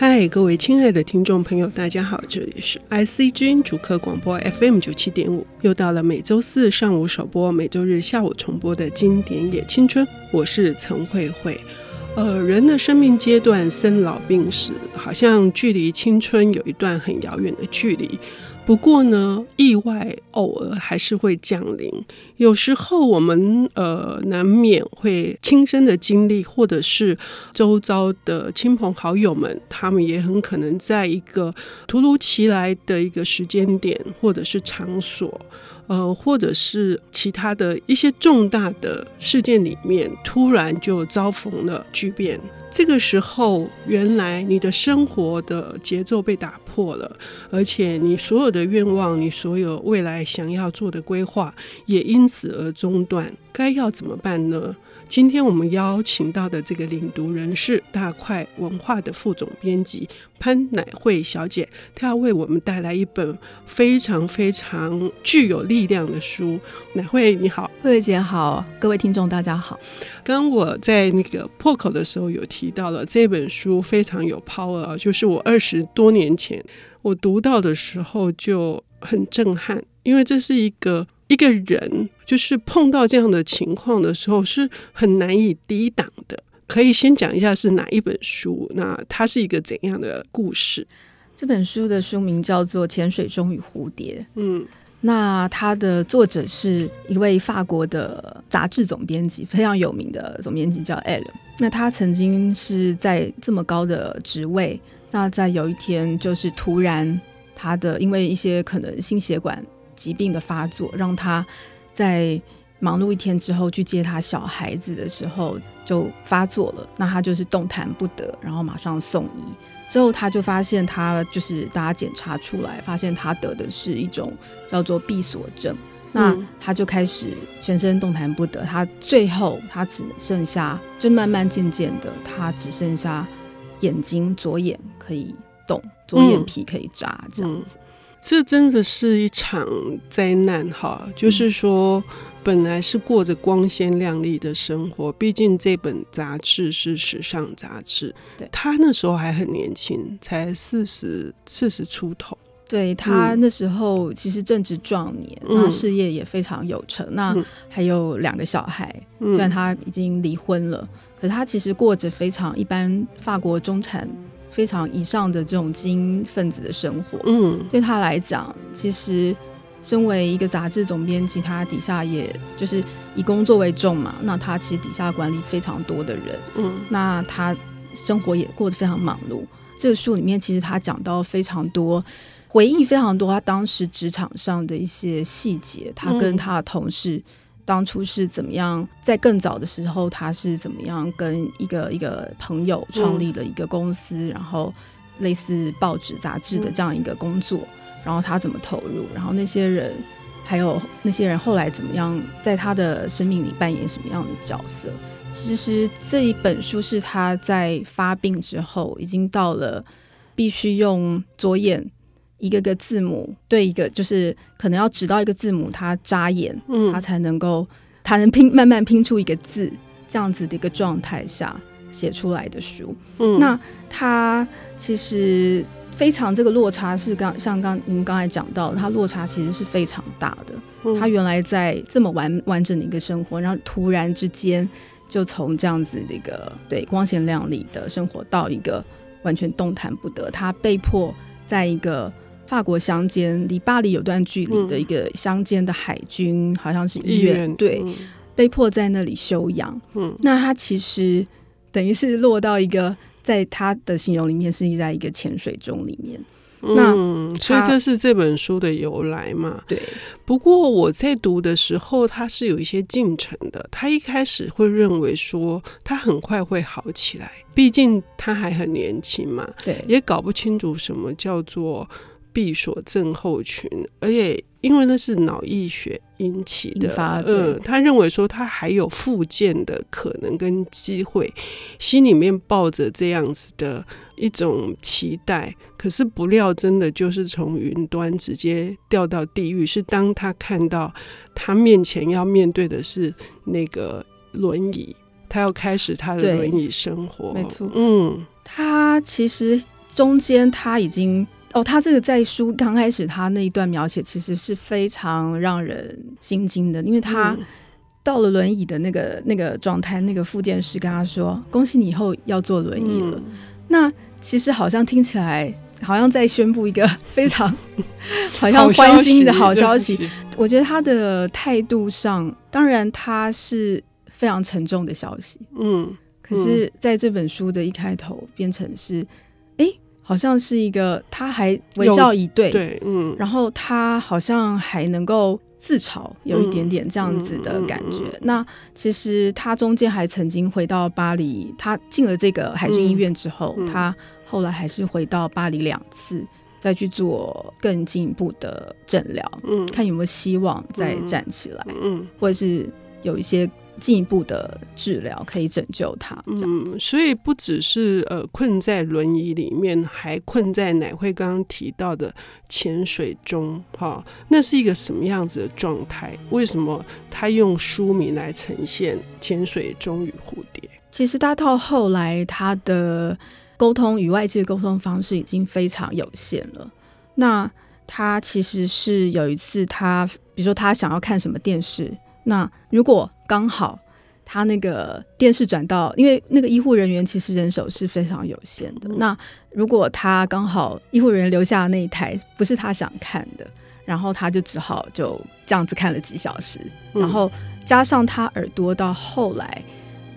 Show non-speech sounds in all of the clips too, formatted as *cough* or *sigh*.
嗨，各位亲爱的听众朋友，大家好，这里是 IC 之音主客广播 FM 九七点五，又到了每周四上午首播、每周日下午重播的经典野青春，我是陈慧慧。呃，人的生命阶段，生老病死，好像距离青春有一段很遥远的距离。不过呢，意外偶尔还是会降临。有时候我们呃难免会亲身的经历，或者是周遭的亲朋好友们，他们也很可能在一个突如其来的一个时间点，或者是场所，呃，或者是其他的一些重大的事件里面，突然就遭逢了巨变。这个时候，原来你的生活的节奏被打破了，而且你所有的愿望，你所有未来想要做的规划，也因此而中断。该要怎么办呢？今天我们邀请到的这个领读人是大块文化的副总编辑潘乃惠小姐，她要为我们带来一本非常非常具有力量的书。乃惠你好，慧慧姐好，各位听众大家好。刚我在那个破口的时候有提到了这本书非常有 power，就是我二十多年前我读到的时候就很震撼，因为这是一个。一个人就是碰到这样的情况的时候，是很难以抵挡的。可以先讲一下是哪一本书？那它是一个怎样的故事？这本书的书名叫做《潜水中与蝴蝶》。嗯，那它的作者是一位法国的杂志总编辑，非常有名的总编辑叫 Elle。那他曾经是在这么高的职位，那在有一天就是突然他的因为一些可能心血管。疾病的发作，让他在忙碌一天之后去接他小孩子的时候就发作了。那他就是动弹不得，然后马上送医。之后他就发现他就是大家检查出来，发现他得的是一种叫做闭锁症。那他就开始全身动弹不得。他最后他只剩下，就慢慢渐渐的，他只剩下眼睛左眼可以动，左眼皮可以眨，这样子。这真的是一场灾难哈！就是说，本来是过着光鲜亮丽的生活，毕竟这本杂志是时尚杂志。对，他那时候还很年轻，才四十四十出头。对，他那时候其实正值壮年，那、嗯、事业也非常有成。那还有两个小孩，嗯、虽然他已经离婚了，可是他其实过着非常一般法国中产。非常以上的这种精英分子的生活，嗯，对他来讲，其实身为一个杂志总编辑，他底下也就是以工作为重嘛。那他其实底下管理非常多的人，嗯，那他生活也过得非常忙碌。这个书里面其实他讲到非常多回忆，非常多他当时职场上的一些细节，他跟他的同事。嗯当初是怎么样？在更早的时候，他是怎么样跟一个一个朋友创立了一个公司，嗯、然后类似报纸杂志的这样一个工作，嗯、然后他怎么投入？然后那些人，还有那些人后来怎么样，在他的生命里扮演什么样的角色？其实这一本书是他在发病之后，已经到了必须用左眼。一个个字母对一个，就是可能要指到一个字母，他扎眼，嗯，他才能够，他能拼，慢慢拼出一个字，这样子的一个状态下写出来的书。嗯，那他其实非常这个落差是刚像刚您刚才讲到，他落差其实是非常大的。嗯，他原来在这么完完整的一个生活，然后突然之间就从这样子的一个对光鲜亮丽的生活到一个完全动弹不得，他被迫在一个。法国乡间离巴黎有段距离的一个乡间的海军，嗯、好像是医院，对，嗯、被迫在那里休养。嗯，那他其实等于是落到一个，在他的形容里面是在一个潜水钟里面。嗯、那所以这是这本书的由来嘛？对。不过我在读的时候，他是有一些进程的。他一开始会认为说他很快会好起来，毕竟他还很年轻嘛。对，也搞不清楚什么叫做。闭锁症候群，而且因为那是脑溢血引起的，嗯，他认为说他还有复健的可能跟机会，心里面抱着这样子的一种期待，可是不料真的就是从云端直接掉到地狱。是当他看到他面前要面对的是那个轮椅，他要开始他的轮椅生活，没错，嗯，他其实。中间他已经哦，他这个在书刚开始他那一段描写其实是非常让人心惊的，因为他到了轮椅的那个那个状态，那个复健师跟他说：“恭喜你以后要坐轮椅了。”嗯，那其实好像听起来。好像在宣布一个 *laughs* 非常好像欢欣的好消息。消息我觉得他的态度上，当然他是非常沉重的消息。嗯，可是在这本书的一开头变成是，哎、欸，好像是一个他还微笑以对，对，嗯，然后他好像还能够自嘲，有一点点这样子的感觉。嗯嗯嗯、那其实他中间还曾经回到巴黎，他进了这个海军医院之后，嗯、他。后来还是回到巴黎两次，再去做更进一步的诊疗，嗯，看有没有希望再站起来，嗯，或者是有一些进一步的治疗可以拯救他，嗯，所以不只是呃困在轮椅里面，还困在乃慧刚刚提到的潜水中，哈，那是一个什么样子的状态？为什么他用书名来呈现《潜水中与蝴蝶》？其实他到后来他的。沟通与外界沟通方式已经非常有限了。那他其实是有一次，他比如说他想要看什么电视，那如果刚好他那个电视转到，因为那个医护人员其实人手是非常有限的。那如果他刚好医护人员留下的那一台不是他想看的，然后他就只好就这样子看了几小时。然后加上他耳朵到后来。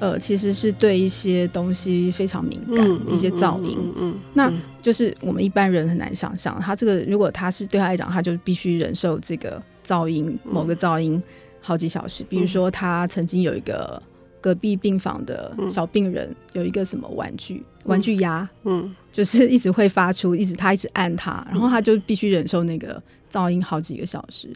呃，其实是对一些东西非常敏感，嗯、一些噪音，嗯，嗯，嗯，那就是我们一般人很难想象，他这个如果他是对他来讲，他就必须忍受这个噪音，某个噪音好几小时。比如说，他曾经有一个隔壁病房的小病人，有一个什么玩具，玩具鸭，嗯，就是一直会发出，一直他一直按它，然后他就必须忍受那个噪音好几个小时。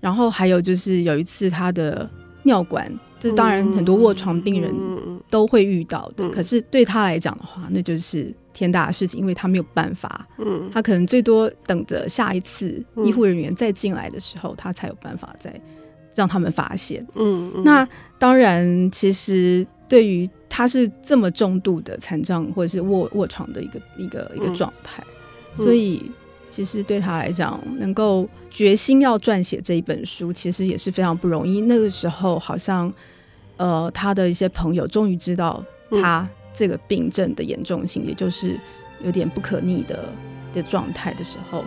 然后还有就是有一次他的尿管。就是当然，很多卧床病人都会遇到的。可是对他来讲的话，那就是天大的事情，因为他没有办法。嗯，他可能最多等着下一次医护人员再进来的时候，他才有办法再让他们发现。嗯，那当然，其实对于他是这么重度的残障或者是卧卧床的一个一个一个状态，所以。其实对他来讲，能够决心要撰写这一本书，其实也是非常不容易。那个时候，好像呃，他的一些朋友终于知道他这个病症的严重性，也就是有点不可逆的的状态的时候，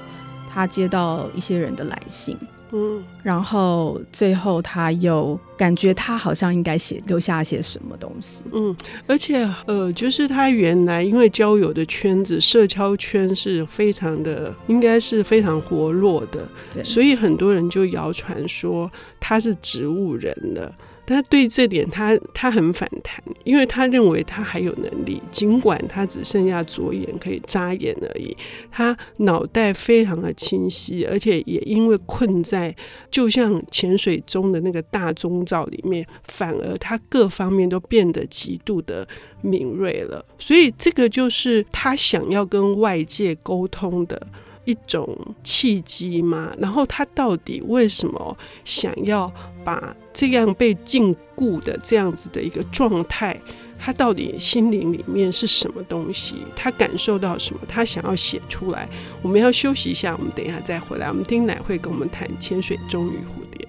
他接到一些人的来信。嗯，然后最后他又感觉他好像应该写留下一些什么东西。嗯，而且呃，就是他原来因为交友的圈子、社交圈是非常的，应该是非常活络的，所以很多人就谣传说他是植物人了。他对这点他他很反弹，因为他认为他还有能力，尽管他只剩下左眼可以眨眼而已，他脑袋非常的清晰，而且也因为困在就像潜水中的那个大钟罩里面，反而他各方面都变得极度的敏锐了，所以这个就是他想要跟外界沟通的一种契机吗，然后他到底为什么想要把这样被禁锢的这样子的一个状态，他到底心灵里面是什么东西？他感受到什么？他想要写出来？我们要休息一下，我们等一下再回来，我们听奶会跟我们谈《潜水中与蝴蝶》。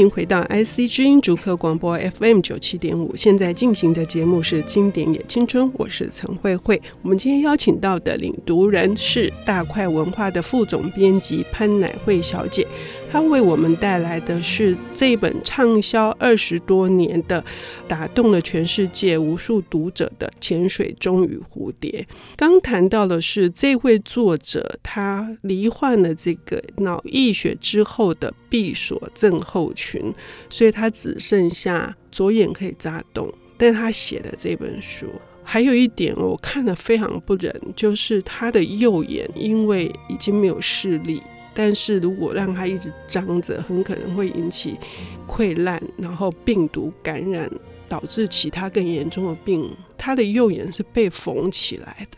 迎回到 IC 之音竹科广播 FM 九七点五，现在进行的节目是《经典也青春》，我是陈慧慧。我们今天邀请到的领读人是大块文化的副总编辑潘乃慧小姐，他为我们带来的是这本畅销二十多年的、打动了全世界无数读者的《潜水中与蝴蝶》。刚谈到的是这位作者，他罹患了这个脑溢血之后的闭锁症候群，所以他只剩下左眼可以眨动。但他写的这本书还有一点我看得非常不忍，就是他的右眼因为已经没有视力，但是如果让他一直张着，很可能会引起溃烂，然后病毒感染，导致其他更严重的病。他的右眼是被缝起来的。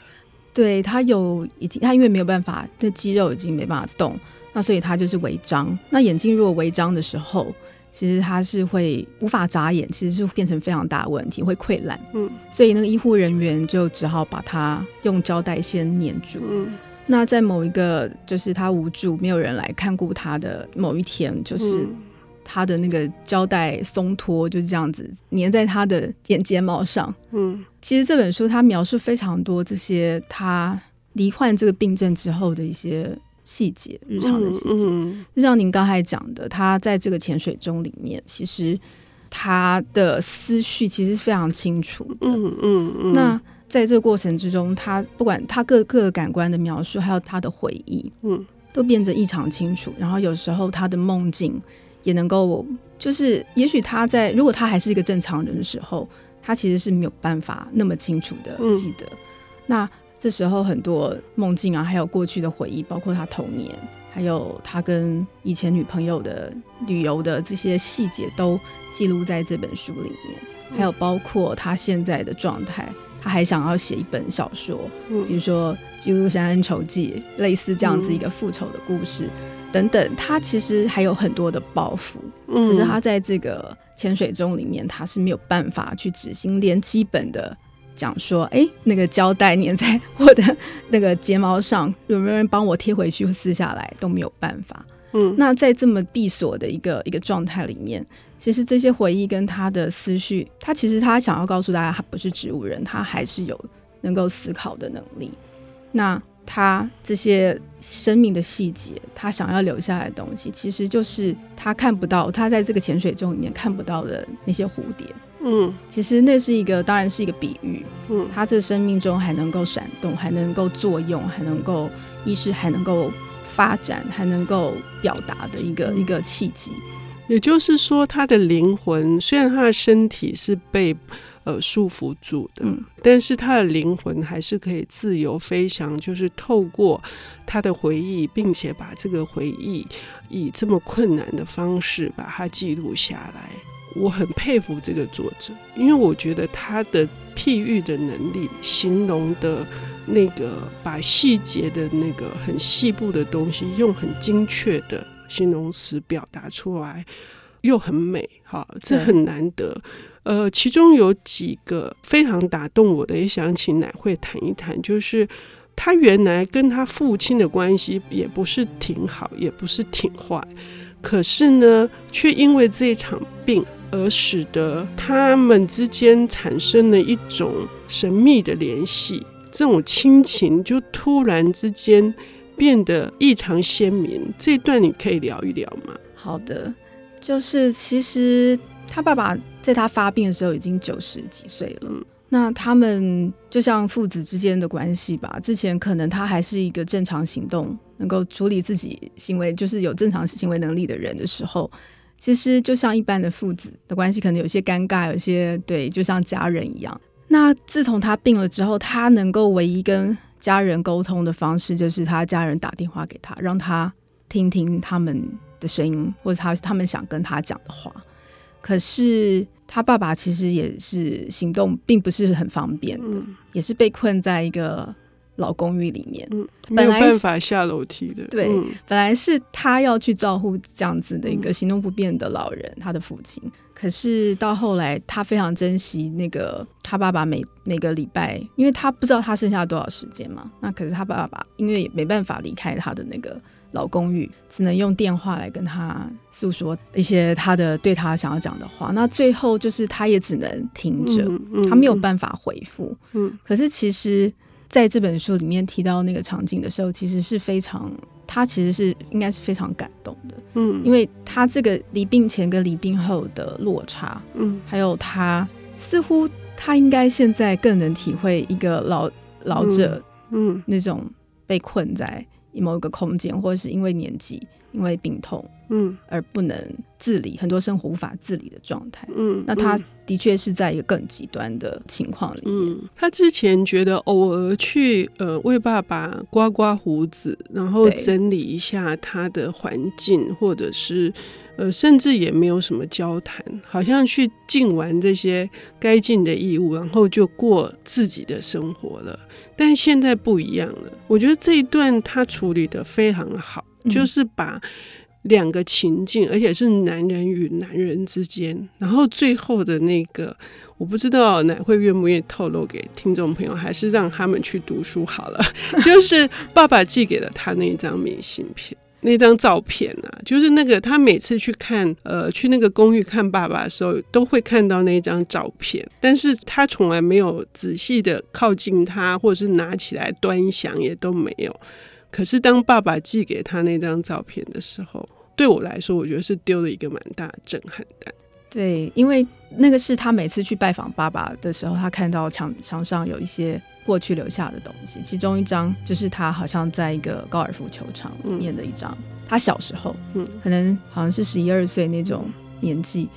对，他有已经，他因为没有办法，那肌肉已经没办法动，那所以他就是违章。那眼睛如果违章的时候，其实他是会无法眨眼，其实是变成非常大的问题，会溃烂。嗯，所以那个医护人员就只好把他用胶带先粘住。嗯，那在某一个就是他无助，没有人来看顾他的某一天，就是他的那个胶带松脱，就这样子粘在他的眼睫毛上。嗯。其实这本书它描述非常多这些他罹患这个病症之后的一些细节，日常的细节。嗯嗯、就像您刚才讲的，他在这个潜水钟里面，其实他的思绪其实是非常清楚的。嗯嗯。嗯嗯，那在这个过程之中，他不管他各个感官的描述，还有他的回忆，嗯，都变得异常清楚。然后有时候他的梦境也能够，就是也许他在如果他还是一个正常人的时候。他其实是没有办法那么清楚的记得，嗯、那这时候很多梦境啊，还有过去的回忆，包括他童年，还有他跟以前女朋友的旅游的这些细节，都记录在这本书里面。还有包括他现在的状态，他还想要写一本小说，嗯、比如说《基督山恩仇记》，类似这样子一个复仇的故事。嗯等等，他其实还有很多的抱负，嗯、可是他在这个潜水钟里面，他是没有办法去执行，连基本的讲说，哎，那个胶带粘在我的那个睫毛上，有没有人帮我贴回去或撕下来都没有办法。嗯，那在这么闭锁的一个一个状态里面，其实这些回忆跟他的思绪，他其实他想要告诉大家，他不是植物人，他还是有能够思考的能力。那。他这些生命的细节，他想要留下来的东西，其实就是他看不到，他在这个潜水钟里面看不到的那些蝴蝶。嗯，其实那是一个，当然是一个比喻。嗯，他这个生命中还能够闪动，还能够作用，还能够意识，还能够发展，还能够表达的一个、嗯、一个契机。也就是说，他的灵魂虽然他的身体是被呃束缚住的，嗯、但是他的灵魂还是可以自由飞翔，就是透过他的回忆，并且把这个回忆以这么困难的方式把它记录下来。我很佩服这个作者，因为我觉得他的譬喻的能力，形容的那个把细节的那个很细部的东西，用很精确的。形容词表达出来又很美，哈，这很难得。呃，其中有几个非常打动我的，也想请乃会谈一谈。就是他原来跟他父亲的关系也不是挺好，也不是挺坏，可是呢，却因为这一场病而使得他们之间产生了一种神秘的联系，这种亲情就突然之间。变得异常鲜明，这段你可以聊一聊吗？好的，就是其实他爸爸在他发病的时候已经九十几岁了，嗯、那他们就像父子之间的关系吧。之前可能他还是一个正常行动、能够处理自己行为，就是有正常行为能力的人的时候，其实就像一般的父子的关系，可能有些尴尬，有些对，就像家人一样。那自从他病了之后，他能够唯一跟家人沟通的方式就是他家人打电话给他，让他听听他们的声音，或者他他们想跟他讲的话。可是他爸爸其实也是行动并不是很方便的，嗯、也是被困在一个老公寓里面，嗯、没有办法下楼梯的。对，嗯、本来是他要去照顾这样子的一个行动不便的老人，嗯、他的父亲。可是到后来，他非常珍惜那个他爸爸每每个礼拜，因为他不知道他剩下多少时间嘛。那可是他爸爸，因为也没办法离开他的那个老公寓，只能用电话来跟他诉说一些他的对他想要讲的话。那最后就是他也只能听着，他没有办法回复。嗯，可是其实在这本书里面提到那个场景的时候，其实是非常。他其实是应该是非常感动的，嗯，因为他这个离病前跟离病后的落差，嗯，还有他似乎他应该现在更能体会一个老老者，嗯，那种被困在某一个空间，或者是因为年纪、因为病痛，嗯，而不能自理，很多生活无法自理的状态，嗯，那他的确是在一个更极端的情况里面。嗯，他之前觉得偶尔去呃为爸爸刮刮胡子，然后整理一下他的环境，或者是呃甚至也没有什么交谈，好像去尽完这些该尽的义务，然后就过自己的生活了。但现在不一样了，我觉得这一段他处理的非常好，嗯，就是把。两个情境，而且是男人与男人之间，然后最后的那个，我不知道乃会愿不愿意透露给听众朋友，还是让他们去读书好了。*laughs* 就是爸爸寄给了他那张明信片，那张照片啊，就是那个他每次去看，呃，去那个公寓看爸爸的时候，都会看到那张照片，但是他从来没有仔细的靠近他，或者是拿起来端详，也都没有。可是当爸爸寄给他那张照片的时候，对我来说，我觉得是丢了一个蛮大的震撼弹。对，因为那个是他每次去拜访爸爸的时候，他看到墙墙上有一些过去留下的东西，其中一张就是他好像在一个高尔夫球场里面的一张，嗯、他小时候，嗯，可能好像是十一二岁那种年纪，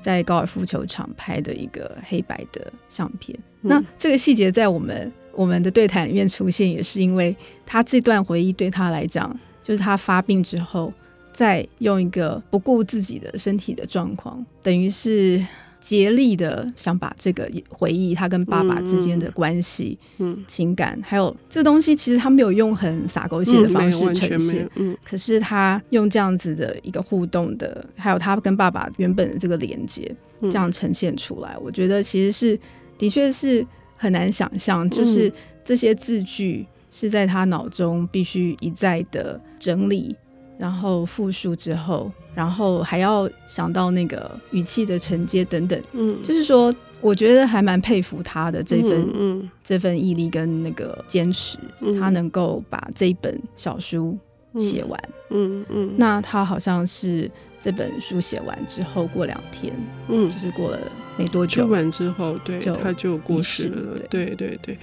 在高尔夫球场拍的一个黑白的相片。嗯、那这个细节在我们。我们的对谈里面出现，也是因为他这段回忆对他来讲，就是他发病之后，再用一个不顾自己的身体的状况，等于是竭力的想把这个回忆，他跟爸爸之间的关系、嗯、情感，还有这个东西，其实他没有用很洒狗血的方式呈现，嗯，可是他用这样子的一个互动的，还有他跟爸爸原本的这个连接，这样呈现出来，我觉得其实是的确是。很难想象，就是这些字句是在他脑中必须一再的整理，然后复述之后，然后还要想到那个语气的承接等等。嗯，就是说，我觉得还蛮佩服他的这份嗯这份毅力跟那个坚持，他能够把这一本小书写完。嗯嗯，那他好像是这本书写完之后过两天，嗯，就是过了。没多久，出版之后，对，他就过世了。对对对，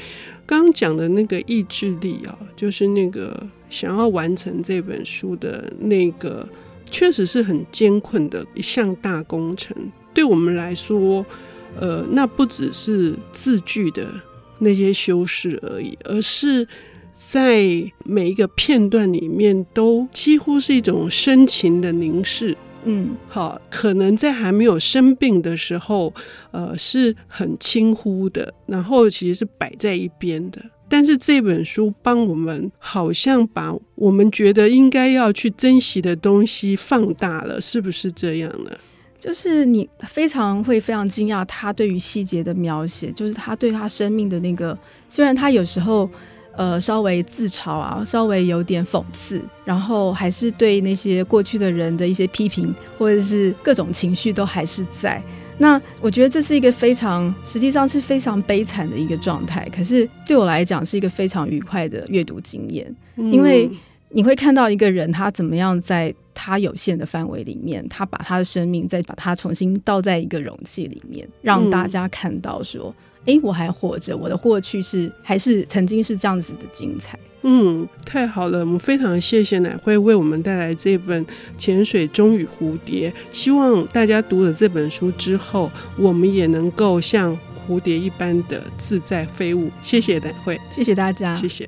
刚刚讲的那个意志力啊，就是那个想要完成这本书的那个，确实是很艰困的一项大工程。对我们来说，呃，那不只是字句的那些修饰而已，而是在每一个片段里面，都几乎是一种深情的凝视。嗯，好，可能在还没有生病的时候，呃，是很轻忽的，然后其实是摆在一边的。但是这本书帮我们，好像把我们觉得应该要去珍惜的东西放大了，是不是这样呢？就是你非常会非常惊讶他对于细节的描写，就是他对他生命的那个，虽然他有时候。呃，稍微自嘲啊，稍微有点讽刺，然后还是对那些过去的人的一些批评，或者是各种情绪都还是在。那我觉得这是一个非常，实际上是非常悲惨的一个状态。可是对我来讲，是一个非常愉快的阅读经验，因为你会看到一个人他怎么样在他有限的范围里面，他把他的生命再把它重新倒在一个容器里面，让大家看到说。哎，我还活着，我的过去是还是曾经是这样子的精彩。嗯，太好了，我们非常谢谢乃慧为我们带来这本《潜水钟与蝴蝶》，希望大家读了这本书之后，我们也能够像蝴蝶一般的自在飞舞。谢谢乃慧，谢谢大家，谢谢。